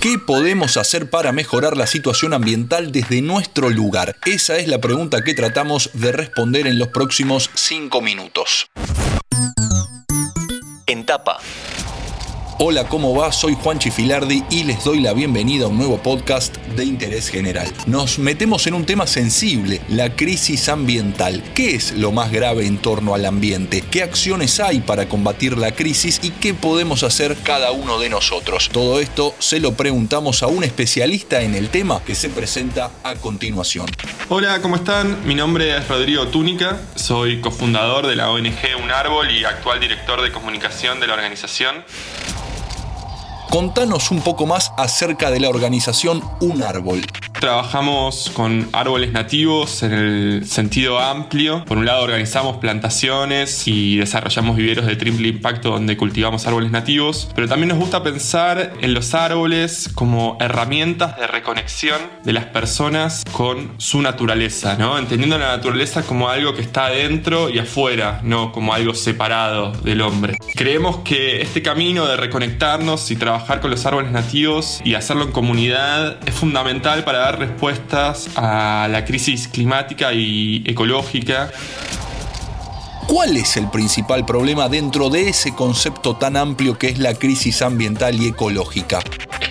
¿Qué podemos hacer para mejorar la situación ambiental desde nuestro lugar? Esa es la pregunta que tratamos de responder en los próximos 5 minutos. En tapa. Hola, ¿cómo va? Soy Juan Chifilardi y les doy la bienvenida a un nuevo podcast de interés general. Nos metemos en un tema sensible, la crisis ambiental. ¿Qué es lo más grave en torno al ambiente? ¿Qué acciones hay para combatir la crisis y qué podemos hacer cada uno de nosotros? Todo esto se lo preguntamos a un especialista en el tema que se presenta a continuación. Hola, ¿cómo están? Mi nombre es Rodrigo Túnica, soy cofundador de la ONG Un Árbol y actual director de comunicación de la organización. Contanos un poco más acerca de la organización Un Árbol. Trabajamos con árboles nativos en el sentido amplio. Por un lado organizamos plantaciones y desarrollamos viveros de triple impacto donde cultivamos árboles nativos, pero también nos gusta pensar en los árboles como herramientas de reconexión de las personas con su naturaleza, ¿no? Entendiendo la naturaleza como algo que está adentro y afuera, no como algo separado del hombre. Creemos que este camino de reconectarnos y trabajar con los árboles nativos y hacerlo en comunidad es fundamental para dar respuestas a la crisis climática y ecológica. ¿Cuál es el principal problema dentro de ese concepto tan amplio que es la crisis ambiental y ecológica?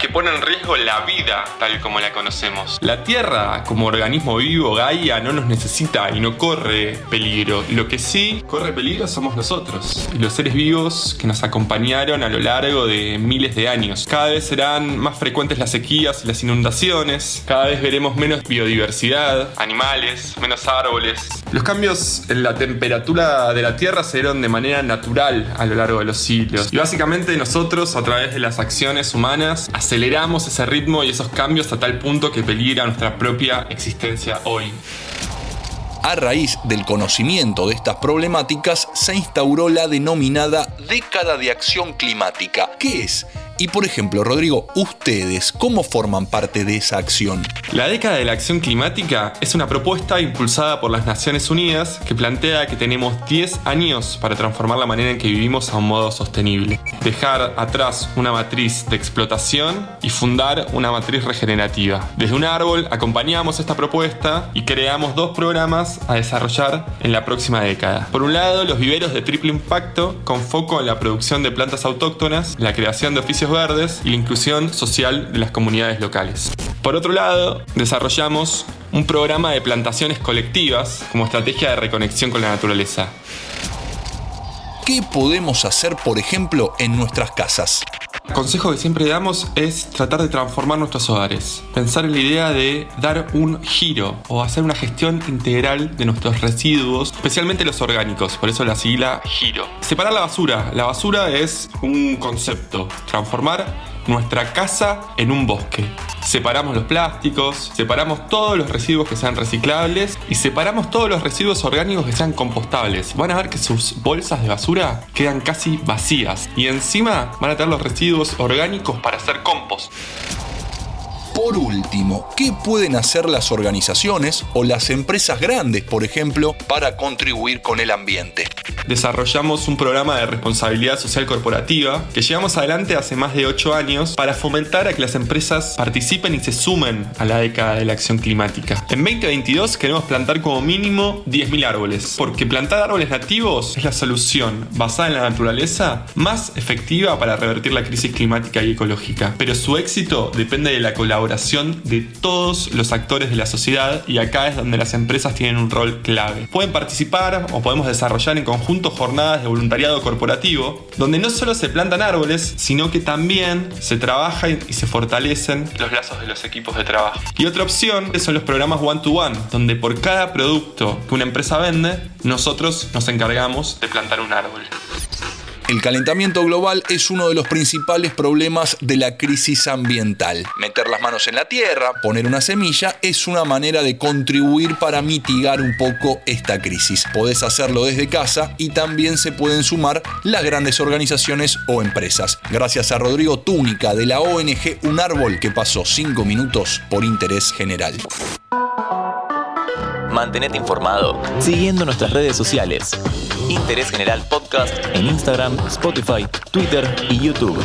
Pone en riesgo la vida tal como la conocemos. La Tierra, como organismo vivo, Gaia, no nos necesita y no corre peligro. Lo que sí corre peligro somos nosotros, los seres vivos que nos acompañaron a lo largo de miles de años. Cada vez serán más frecuentes las sequías y las inundaciones, cada vez veremos menos biodiversidad, animales, menos árboles. Los cambios en la temperatura de la Tierra se dieron de manera natural a lo largo de los siglos. Y básicamente nosotros, a través de las acciones humanas, aceleramos ese ritmo y esos cambios a tal punto que peligra nuestra propia existencia hoy. A raíz del conocimiento de estas problemáticas se instauró la denominada década de acción climática. ¿Qué es? Y por ejemplo, Rodrigo, ustedes, ¿cómo forman parte de esa acción? La década de la acción climática es una propuesta impulsada por las Naciones Unidas que plantea que tenemos 10 años para transformar la manera en que vivimos a un modo sostenible. Dejar atrás una matriz de explotación y fundar una matriz regenerativa. Desde un árbol acompañamos esta propuesta y creamos dos programas a desarrollar en la próxima década. Por un lado, los viveros de triple impacto con foco en la producción de plantas autóctonas, la creación de oficios verdes y la inclusión social de las comunidades locales. Por otro lado, desarrollamos un programa de plantaciones colectivas como estrategia de reconexión con la naturaleza. ¿Qué podemos hacer, por ejemplo, en nuestras casas? Consejo que siempre damos es tratar de transformar nuestros hogares. Pensar en la idea de dar un giro o hacer una gestión integral de nuestros residuos, especialmente los orgánicos, por eso la sigla giro. Separar la basura. La basura es un concepto. Transformar nuestra casa en un bosque. Separamos los plásticos, separamos todos los residuos que sean reciclables y separamos todos los residuos orgánicos que sean compostables. Van a ver que sus bolsas de basura quedan casi vacías y encima van a tener los residuos orgánicos para hacer compost. Por último, ¿qué pueden hacer las organizaciones o las empresas grandes, por ejemplo, para contribuir con el ambiente? Desarrollamos un programa de responsabilidad social corporativa que llevamos adelante hace más de 8 años para fomentar a que las empresas participen y se sumen a la década de la acción climática. En 2022 queremos plantar como mínimo 10.000 árboles, porque plantar árboles nativos es la solución basada en la naturaleza más efectiva para revertir la crisis climática y ecológica. Pero su éxito depende de la colaboración de todos los actores de la sociedad y acá es donde las empresas tienen un rol clave. Pueden participar o podemos desarrollar en conjunto jornadas de voluntariado corporativo, donde no solo se plantan árboles, sino que también se trabaja y se fortalecen los lazos de los equipos de trabajo. Y otra opción son los programas one to one, donde por cada producto que una empresa vende, nosotros nos encargamos de plantar un árbol. El calentamiento global es uno de los principales problemas de la crisis ambiental. Meter las manos en la tierra, poner una semilla, es una manera de contribuir para mitigar un poco esta crisis. Podés hacerlo desde casa y también se pueden sumar las grandes organizaciones o empresas. Gracias a Rodrigo Túnica de la ONG Un Árbol que pasó 5 minutos por interés general. Mantenete informado siguiendo nuestras redes sociales. Interés General Podcast en Instagram, Spotify, Twitter y YouTube.